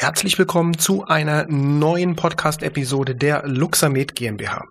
Herzlich willkommen zu einer neuen Podcast-Episode der Luxamed GmbH.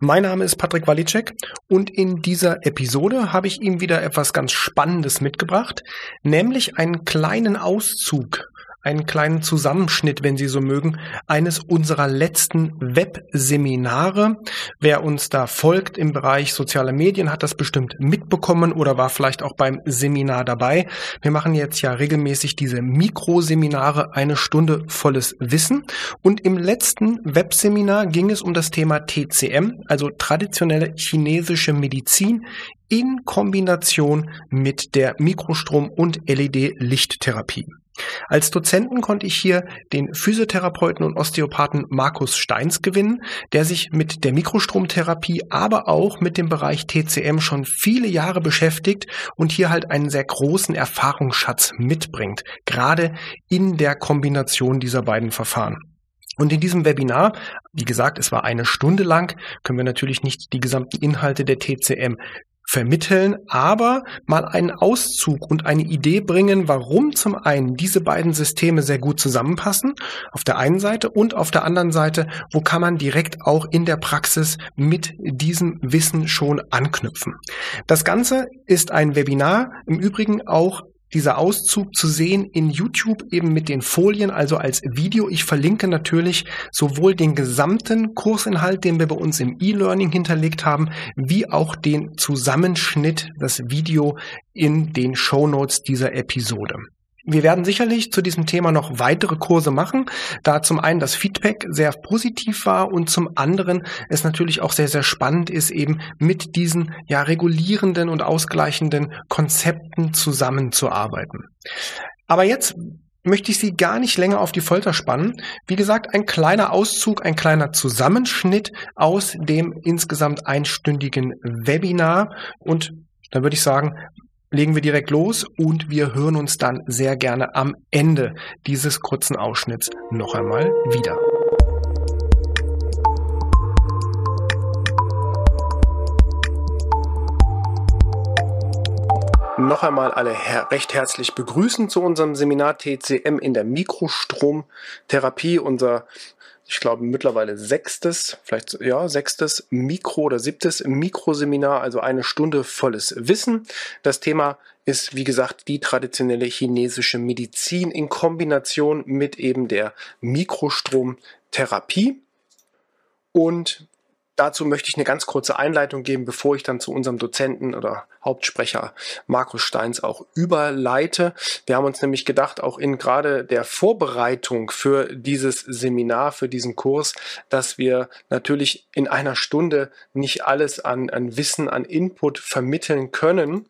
Mein Name ist Patrick Walicek und in dieser Episode habe ich Ihnen wieder etwas ganz Spannendes mitgebracht, nämlich einen kleinen Auszug einen kleinen Zusammenschnitt, wenn Sie so mögen, eines unserer letzten Webseminare. Wer uns da folgt im Bereich soziale Medien, hat das bestimmt mitbekommen oder war vielleicht auch beim Seminar dabei. Wir machen jetzt ja regelmäßig diese Mikroseminare, eine Stunde volles Wissen. Und im letzten Webseminar ging es um das Thema TCM, also traditionelle chinesische Medizin in Kombination mit der Mikrostrom- und LED-Lichttherapie. Als Dozenten konnte ich hier den Physiotherapeuten und Osteopathen Markus Steins gewinnen, der sich mit der Mikrostromtherapie, aber auch mit dem Bereich TCM schon viele Jahre beschäftigt und hier halt einen sehr großen Erfahrungsschatz mitbringt, gerade in der Kombination dieser beiden Verfahren. Und in diesem Webinar, wie gesagt, es war eine Stunde lang, können wir natürlich nicht die gesamten Inhalte der TCM vermitteln, aber mal einen Auszug und eine Idee bringen, warum zum einen diese beiden Systeme sehr gut zusammenpassen, auf der einen Seite und auf der anderen Seite, wo kann man direkt auch in der Praxis mit diesem Wissen schon anknüpfen. Das Ganze ist ein Webinar, im Übrigen auch dieser Auszug zu sehen in YouTube eben mit den Folien, also als Video. Ich verlinke natürlich sowohl den gesamten Kursinhalt, den wir bei uns im E-Learning hinterlegt haben, wie auch den Zusammenschnitt, das Video in den Show Notes dieser Episode. Wir werden sicherlich zu diesem Thema noch weitere Kurse machen, da zum einen das Feedback sehr positiv war und zum anderen es natürlich auch sehr, sehr spannend ist, eben mit diesen ja regulierenden und ausgleichenden Konzepten zusammenzuarbeiten. Aber jetzt möchte ich Sie gar nicht länger auf die Folter spannen. Wie gesagt, ein kleiner Auszug, ein kleiner Zusammenschnitt aus dem insgesamt einstündigen Webinar und dann würde ich sagen, legen wir direkt los und wir hören uns dann sehr gerne am Ende dieses kurzen Ausschnitts noch einmal wieder. Noch einmal alle her recht herzlich begrüßen zu unserem Seminar TCM in der Mikrostromtherapie, unser ich glaube, mittlerweile sechstes, vielleicht ja, sechstes Mikro- oder siebtes Mikroseminar, also eine Stunde volles Wissen. Das Thema ist, wie gesagt, die traditionelle chinesische Medizin in Kombination mit eben der Mikrostromtherapie. Und Dazu möchte ich eine ganz kurze Einleitung geben, bevor ich dann zu unserem Dozenten oder Hauptsprecher Markus Steins auch überleite. Wir haben uns nämlich gedacht, auch in gerade der Vorbereitung für dieses Seminar, für diesen Kurs, dass wir natürlich in einer Stunde nicht alles an, an Wissen, an Input vermitteln können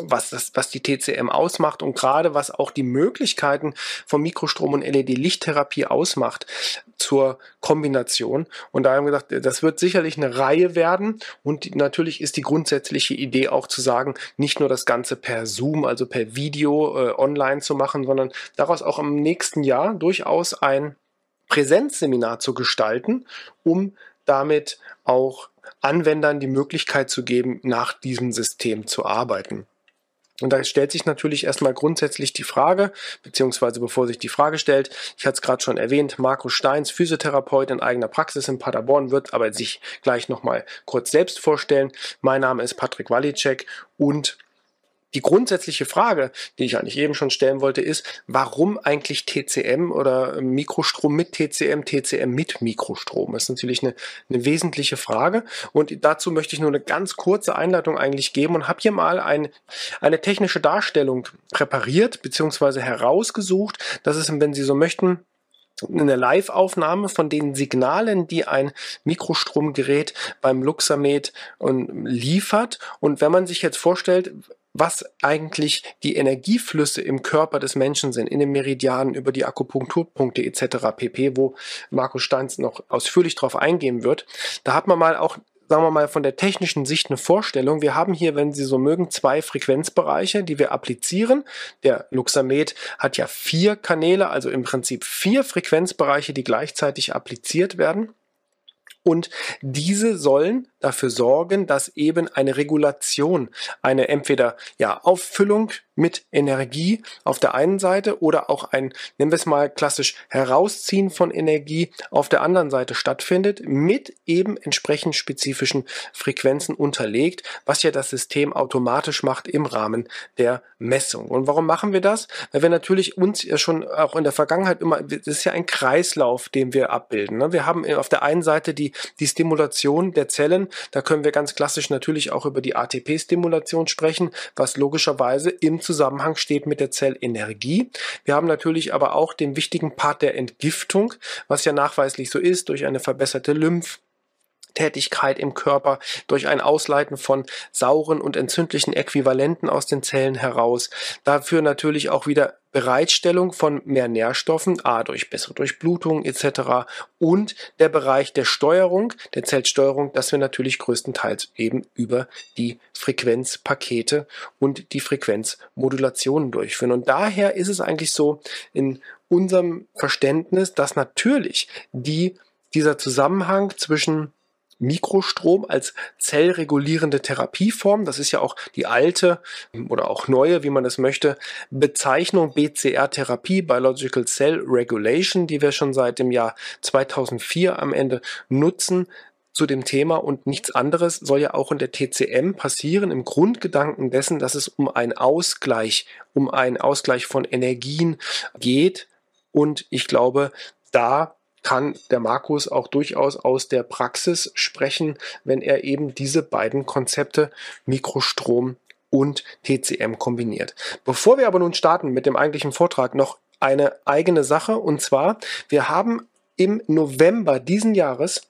was, das, was die TCM ausmacht und gerade was auch die Möglichkeiten von Mikrostrom und LED-Lichttherapie ausmacht zur Kombination. Und da haben wir gesagt, das wird sicherlich eine Reihe werden und natürlich ist die grundsätzliche Idee auch zu sagen, nicht nur das Ganze per Zoom, also per Video äh, online zu machen, sondern daraus auch im nächsten Jahr durchaus ein Präsenzseminar zu gestalten, um damit auch Anwendern die Möglichkeit zu geben, nach diesem System zu arbeiten. Und da stellt sich natürlich erstmal grundsätzlich die Frage, beziehungsweise bevor sich die Frage stellt, ich hatte es gerade schon erwähnt, Markus Steins, Physiotherapeut in eigener Praxis in Paderborn, wird aber sich gleich nochmal kurz selbst vorstellen. Mein Name ist Patrick Walicek und die grundsätzliche Frage, die ich eigentlich eben schon stellen wollte, ist, warum eigentlich TCM oder Mikrostrom mit TCM, TCM mit Mikrostrom? Das ist natürlich eine, eine wesentliche Frage. Und dazu möchte ich nur eine ganz kurze Einleitung eigentlich geben und habe hier mal ein, eine technische Darstellung präpariert bzw. herausgesucht. Das ist, wenn Sie so möchten, eine Live-Aufnahme von den Signalen, die ein Mikrostromgerät beim Luxamed liefert. Und wenn man sich jetzt vorstellt, was eigentlich die Energieflüsse im Körper des Menschen sind, in den Meridianen über die Akupunkturpunkte etc. pp., wo Markus Steins noch ausführlich drauf eingehen wird. Da hat man mal auch sagen wir mal, von der technischen Sicht eine Vorstellung. Wir haben hier, wenn Sie so mögen, zwei Frequenzbereiche, die wir applizieren. Der Luxamed hat ja vier Kanäle, also im Prinzip vier Frequenzbereiche, die gleichzeitig appliziert werden. Und diese sollen dafür sorgen, dass eben eine Regulation, eine entweder ja Auffüllung mit Energie auf der einen Seite oder auch ein, nennen wir es mal klassisch, Herausziehen von Energie auf der anderen Seite stattfindet, mit eben entsprechend spezifischen Frequenzen unterlegt, was ja das System automatisch macht im Rahmen der Messung. Und warum machen wir das? Weil wir natürlich uns ja schon auch in der Vergangenheit immer, das ist ja ein Kreislauf, den wir abbilden. Ne? Wir haben auf der einen Seite die, die Stimulation der Zellen, da können wir ganz klassisch natürlich auch über die ATP-Stimulation sprechen, was logischerweise im Zusammenhang steht mit der Zellenergie. Wir haben natürlich aber auch den wichtigen Part der Entgiftung, was ja nachweislich so ist, durch eine verbesserte Lymph Tätigkeit im Körper durch ein Ausleiten von sauren und entzündlichen Äquivalenten aus den Zellen heraus. Dafür natürlich auch wieder Bereitstellung von mehr Nährstoffen, a durch bessere Durchblutung etc. und der Bereich der Steuerung, der Zellsteuerung, das wir natürlich größtenteils eben über die Frequenzpakete und die Frequenzmodulationen durchführen. Und daher ist es eigentlich so in unserem Verständnis, dass natürlich die, dieser Zusammenhang zwischen Mikrostrom als zellregulierende Therapieform. Das ist ja auch die alte oder auch neue, wie man es möchte, Bezeichnung BCR-Therapie, Biological Cell Regulation, die wir schon seit dem Jahr 2004 am Ende nutzen zu dem Thema und nichts anderes soll ja auch in der TCM passieren, im Grundgedanken dessen, dass es um einen Ausgleich, um einen Ausgleich von Energien geht. Und ich glaube, da kann der Markus auch durchaus aus der Praxis sprechen, wenn er eben diese beiden Konzepte Mikrostrom und TCM kombiniert. Bevor wir aber nun starten mit dem eigentlichen Vortrag, noch eine eigene Sache und zwar, wir haben im November diesen Jahres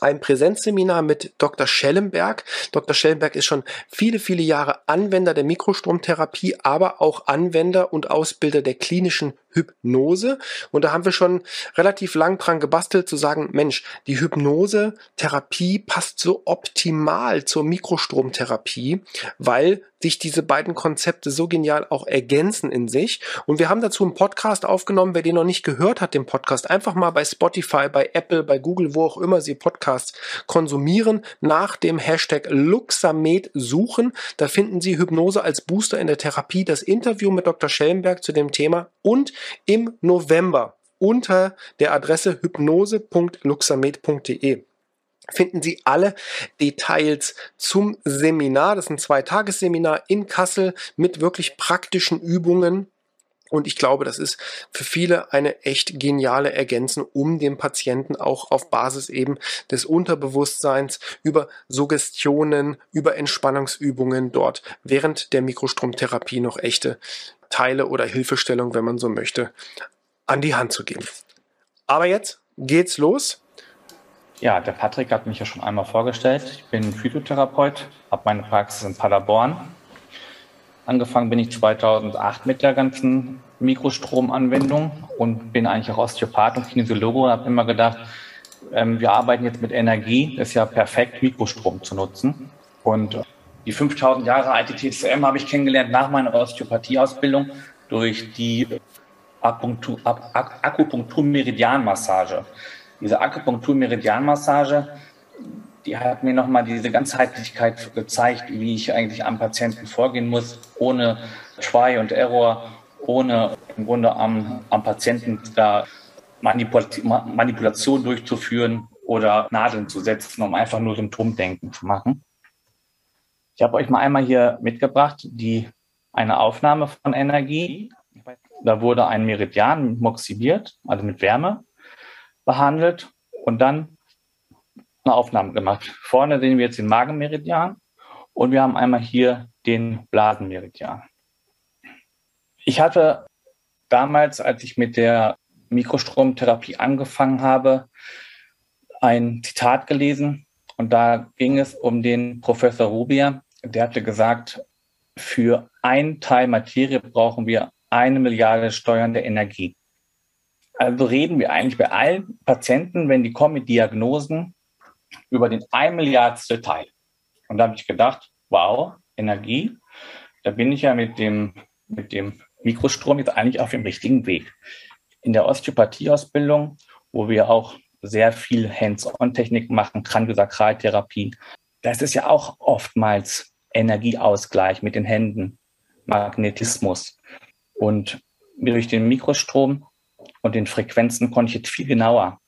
ein Präsenzseminar mit Dr. Schellenberg. Dr. Schellenberg ist schon viele, viele Jahre Anwender der Mikrostromtherapie, aber auch Anwender und Ausbilder der klinischen Hypnose. Und da haben wir schon relativ lang dran gebastelt zu sagen, Mensch, die Hypnose-Therapie passt so optimal zur Mikrostromtherapie, weil sich diese beiden Konzepte so genial auch ergänzen in sich. Und wir haben dazu einen Podcast aufgenommen. Wer den noch nicht gehört hat, den Podcast, einfach mal bei Spotify, bei Apple, bei Google, wo auch immer Sie Podcasts konsumieren, nach dem Hashtag Luxamed suchen. Da finden Sie Hypnose als Booster in der Therapie, das Interview mit Dr. Schellenberg zu dem Thema und im November unter der Adresse hypnose.luxamed.de finden Sie alle Details zum Seminar. Das ist ein Zweitagesseminar in Kassel mit wirklich praktischen Übungen. Und ich glaube, das ist für viele eine echt geniale Ergänzung, um dem Patienten auch auf Basis eben des Unterbewusstseins über Suggestionen, über Entspannungsübungen dort während der Mikrostromtherapie noch echte Teile oder Hilfestellung, wenn man so möchte, an die Hand zu geben. Aber jetzt geht's los. Ja, der Patrick hat mich ja schon einmal vorgestellt. Ich bin Phytotherapeut, habe meine Praxis in Paderborn. Angefangen bin ich 2008 mit der ganzen Mikrostromanwendung und bin eigentlich auch Osteopath und Kinesiologe und habe immer gedacht, ähm, wir arbeiten jetzt mit Energie, ist ja perfekt, Mikrostrom zu nutzen. Und die 5000 Jahre alte TCM habe ich kennengelernt nach meiner Osteopathieausbildung durch die Akupunktur-Meridianmassage diese Akupunktur-Meridianmassage, die hat mir nochmal diese Ganzheitlichkeit gezeigt, wie ich eigentlich am Patienten vorgehen muss, ohne Try und Error, ohne im Grunde am, am Patienten da Manipul Manipulation durchzuführen oder Nadeln zu setzen, um einfach nur Symptomdenken zu machen. Ich habe euch mal einmal hier mitgebracht, die eine Aufnahme von Energie. Da wurde ein Meridian moxibiert, also mit Wärme behandelt und dann eine Aufnahme gemacht. Vorne sehen wir jetzt den Magenmeridian und wir haben einmal hier den Blasenmeridian. Ich hatte damals, als ich mit der Mikrostromtherapie angefangen habe, ein Zitat gelesen und da ging es um den Professor Rubier. Der hatte gesagt, für ein Teil Materie brauchen wir eine Milliarde steuernde Energie. Also reden wir eigentlich bei allen Patienten, wenn die kommen mit Diagnosen, über den ein Milliardstel Teil. Und da habe ich gedacht, wow, Energie, da bin ich ja mit dem, mit dem Mikrostrom jetzt eigentlich auf dem richtigen Weg. In der Osteopathieausbildung, wo wir auch sehr viel Hands-on-Technik machen, Kraniosakraltherapie, das ist ja auch oftmals Energieausgleich mit den Händen, Magnetismus. Und durch den Mikrostrom und den Frequenzen konnte ich jetzt viel genauer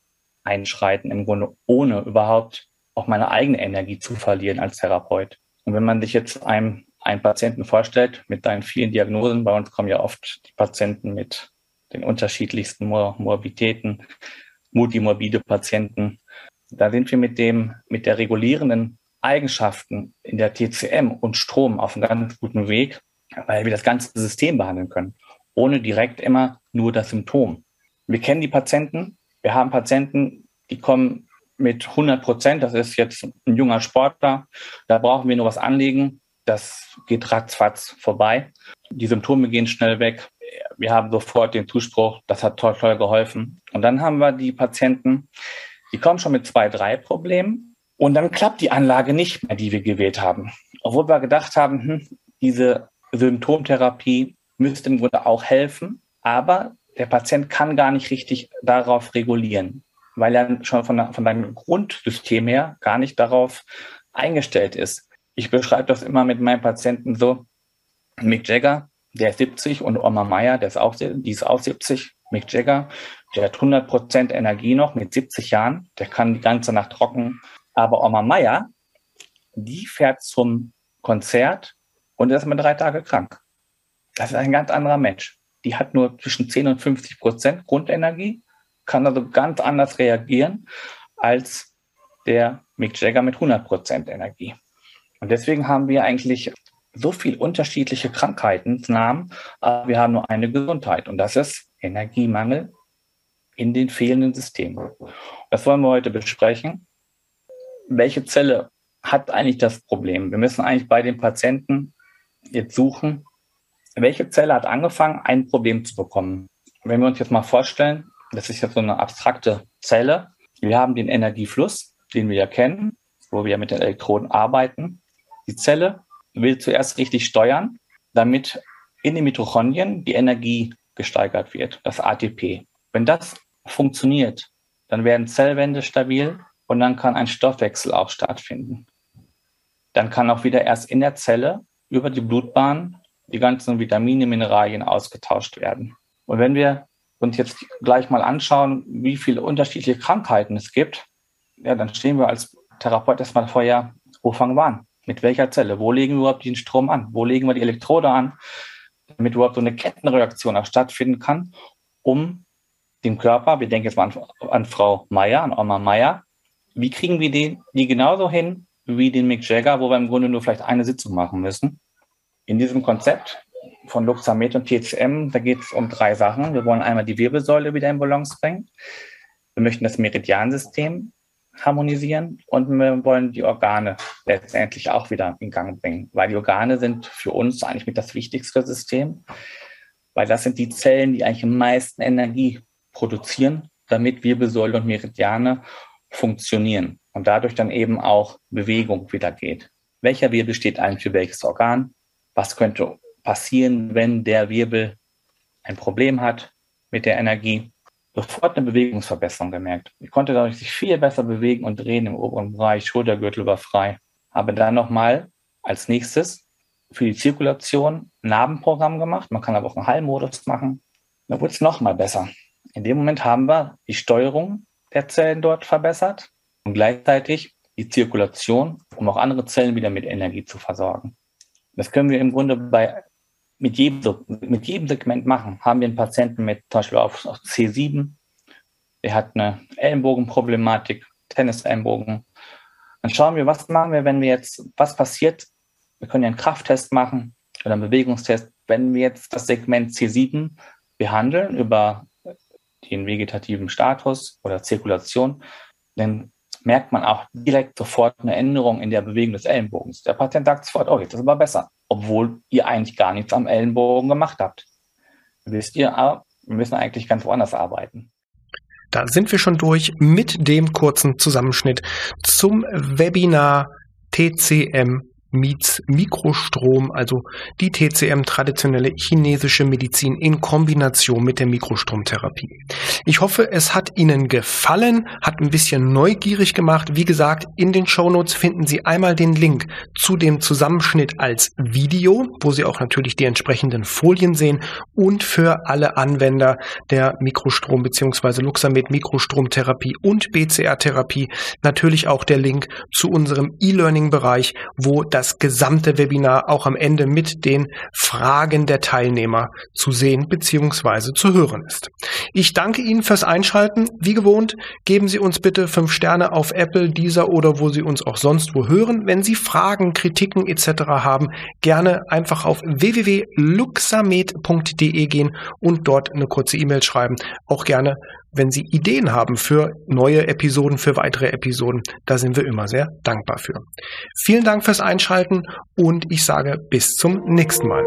einschreiten, im Grunde ohne überhaupt auch meine eigene Energie zu verlieren als Therapeut. Und wenn man sich jetzt einem einen Patienten vorstellt mit seinen vielen Diagnosen, bei uns kommen ja oft die Patienten mit den unterschiedlichsten Mor Morbiditäten, multimorbide Patienten. Da sind wir mit dem, mit der regulierenden Eigenschaften in der TCM und Strom auf einem ganz guten Weg, weil wir das ganze System behandeln können, ohne direkt immer nur das Symptom. Wir kennen die Patienten. Wir haben Patienten, die kommen mit 100 Prozent. Das ist jetzt ein junger Sportler. Da brauchen wir nur was anlegen. Das geht ratzfatz vorbei. Die Symptome gehen schnell weg. Wir haben sofort den Zuspruch, das hat toll, toll geholfen. Und dann haben wir die Patienten, die kommen schon mit zwei, drei Problemen. Und dann klappt die Anlage nicht mehr, die wir gewählt haben. Obwohl wir gedacht haben, hm, diese Symptomtherapie müsste im Grunde auch helfen. Aber der Patient kann gar nicht richtig darauf regulieren, weil er schon von, von seinem Grundsystem her gar nicht darauf eingestellt ist. Ich beschreibe das immer mit meinen Patienten so. Mick Jagger, der ist 70 und Oma Meyer, der ist auch, die ist auch 70. Mick Jagger, der hat 100 Prozent Energie noch mit 70 Jahren. Der kann die ganze Nacht trocken. Aber Oma Meyer, die fährt zum Konzert und ist mal drei Tage krank. Das ist ein ganz anderer Mensch die hat nur zwischen 10 und 50 Prozent Grundenergie, kann also ganz anders reagieren als der Mick Jagger mit 100 Prozent Energie. Und deswegen haben wir eigentlich so viel unterschiedliche Krankheitsnamen, aber wir haben nur eine Gesundheit und das ist Energiemangel in den fehlenden Systemen. Das wollen wir heute besprechen. Welche Zelle hat eigentlich das Problem? Wir müssen eigentlich bei den Patienten jetzt suchen, welche Zelle hat angefangen, ein Problem zu bekommen? Wenn wir uns jetzt mal vorstellen, das ist jetzt so eine abstrakte Zelle. Wir haben den Energiefluss, den wir ja kennen, wo wir mit den Elektroden arbeiten. Die Zelle will zuerst richtig steuern, damit in den Mitochondrien die Energie gesteigert wird, das ATP. Wenn das funktioniert, dann werden Zellwände stabil und dann kann ein Stoffwechsel auch stattfinden. Dann kann auch wieder erst in der Zelle über die Blutbahn die ganzen Vitamine, Mineralien ausgetauscht werden. Und wenn wir uns jetzt gleich mal anschauen, wie viele unterschiedliche Krankheiten es gibt, ja, dann stehen wir als Therapeut erstmal vor, ja, wo fangen wir an? Mit welcher Zelle? Wo legen wir überhaupt den Strom an? Wo legen wir die Elektrode an? Damit überhaupt so eine Kettenreaktion auch stattfinden kann, um den Körper, wir denken jetzt mal an, an Frau Meier, an Oma Meier, wie kriegen wir die, die genauso hin wie den Mick Jagger, wo wir im Grunde nur vielleicht eine Sitzung machen müssen? In diesem Konzept von Luxamet und TCM, da geht es um drei Sachen. Wir wollen einmal die Wirbelsäule wieder in Balance bringen. Wir möchten das Meridiansystem harmonisieren und wir wollen die Organe letztendlich auch wieder in Gang bringen, weil die Organe sind für uns eigentlich mit das wichtigste System, weil das sind die Zellen, die eigentlich am meisten Energie produzieren, damit Wirbelsäule und Meridiane funktionieren und dadurch dann eben auch Bewegung wieder geht. Welcher Wirbel steht eigentlich für welches Organ? Was könnte passieren, wenn der Wirbel ein Problem hat mit der Energie. Sofort eine Bewegungsverbesserung gemerkt. Ich konnte dadurch sich viel besser bewegen und drehen im oberen Bereich, Schultergürtel war frei. Habe dann nochmal als nächstes für die Zirkulation Narbenprogramm gemacht. Man kann aber auch einen Heilmodus machen. Da wurde es nochmal besser. In dem Moment haben wir die Steuerung der Zellen dort verbessert und gleichzeitig die Zirkulation, um auch andere Zellen wieder mit Energie zu versorgen. Das können wir im Grunde bei, mit, jedem, mit jedem Segment machen. Haben wir einen Patienten mit zum Beispiel auf, auf C7, der hat eine Ellenbogenproblematik, Tennis-Ellenbogen. Dann schauen wir, was machen wir, wenn wir jetzt, was passiert? Wir können ja einen Krafttest machen oder einen Bewegungstest. Wenn wir jetzt das Segment C7 behandeln über den vegetativen Status oder Zirkulation, dann merkt man auch direkt sofort eine Änderung in der Bewegung des Ellenbogens. Der Patient sagt sofort, oh, jetzt ist es aber besser, obwohl ihr eigentlich gar nichts am Ellenbogen gemacht habt. Wisst ihr, ah, wir müssen eigentlich ganz woanders arbeiten. Da sind wir schon durch mit dem kurzen Zusammenschnitt zum Webinar TCM meets Mikrostrom, also die TCM traditionelle chinesische Medizin in Kombination mit der Mikrostromtherapie. Ich hoffe, es hat Ihnen gefallen, hat ein bisschen neugierig gemacht. Wie gesagt, in den Shownotes finden Sie einmal den Link zu dem Zusammenschnitt als Video, wo Sie auch natürlich die entsprechenden Folien sehen und für alle Anwender der Mikrostrom bzw. Luxamed Mikrostromtherapie und BCR-Therapie natürlich auch der Link zu unserem E-Learning-Bereich, wo das gesamte Webinar auch am Ende mit den Fragen der Teilnehmer zu sehen bzw. zu hören ist. Ich danke Ihnen fürs Einschalten. Wie gewohnt, geben Sie uns bitte fünf Sterne auf Apple, dieser oder wo Sie uns auch sonst wo hören. Wenn Sie Fragen, Kritiken etc. haben, gerne einfach auf www.luxamed.de gehen und dort eine kurze E-Mail schreiben. Auch gerne wenn Sie Ideen haben für neue Episoden, für weitere Episoden. Da sind wir immer sehr dankbar für. Vielen Dank fürs Einschalten und ich sage bis zum nächsten Mal.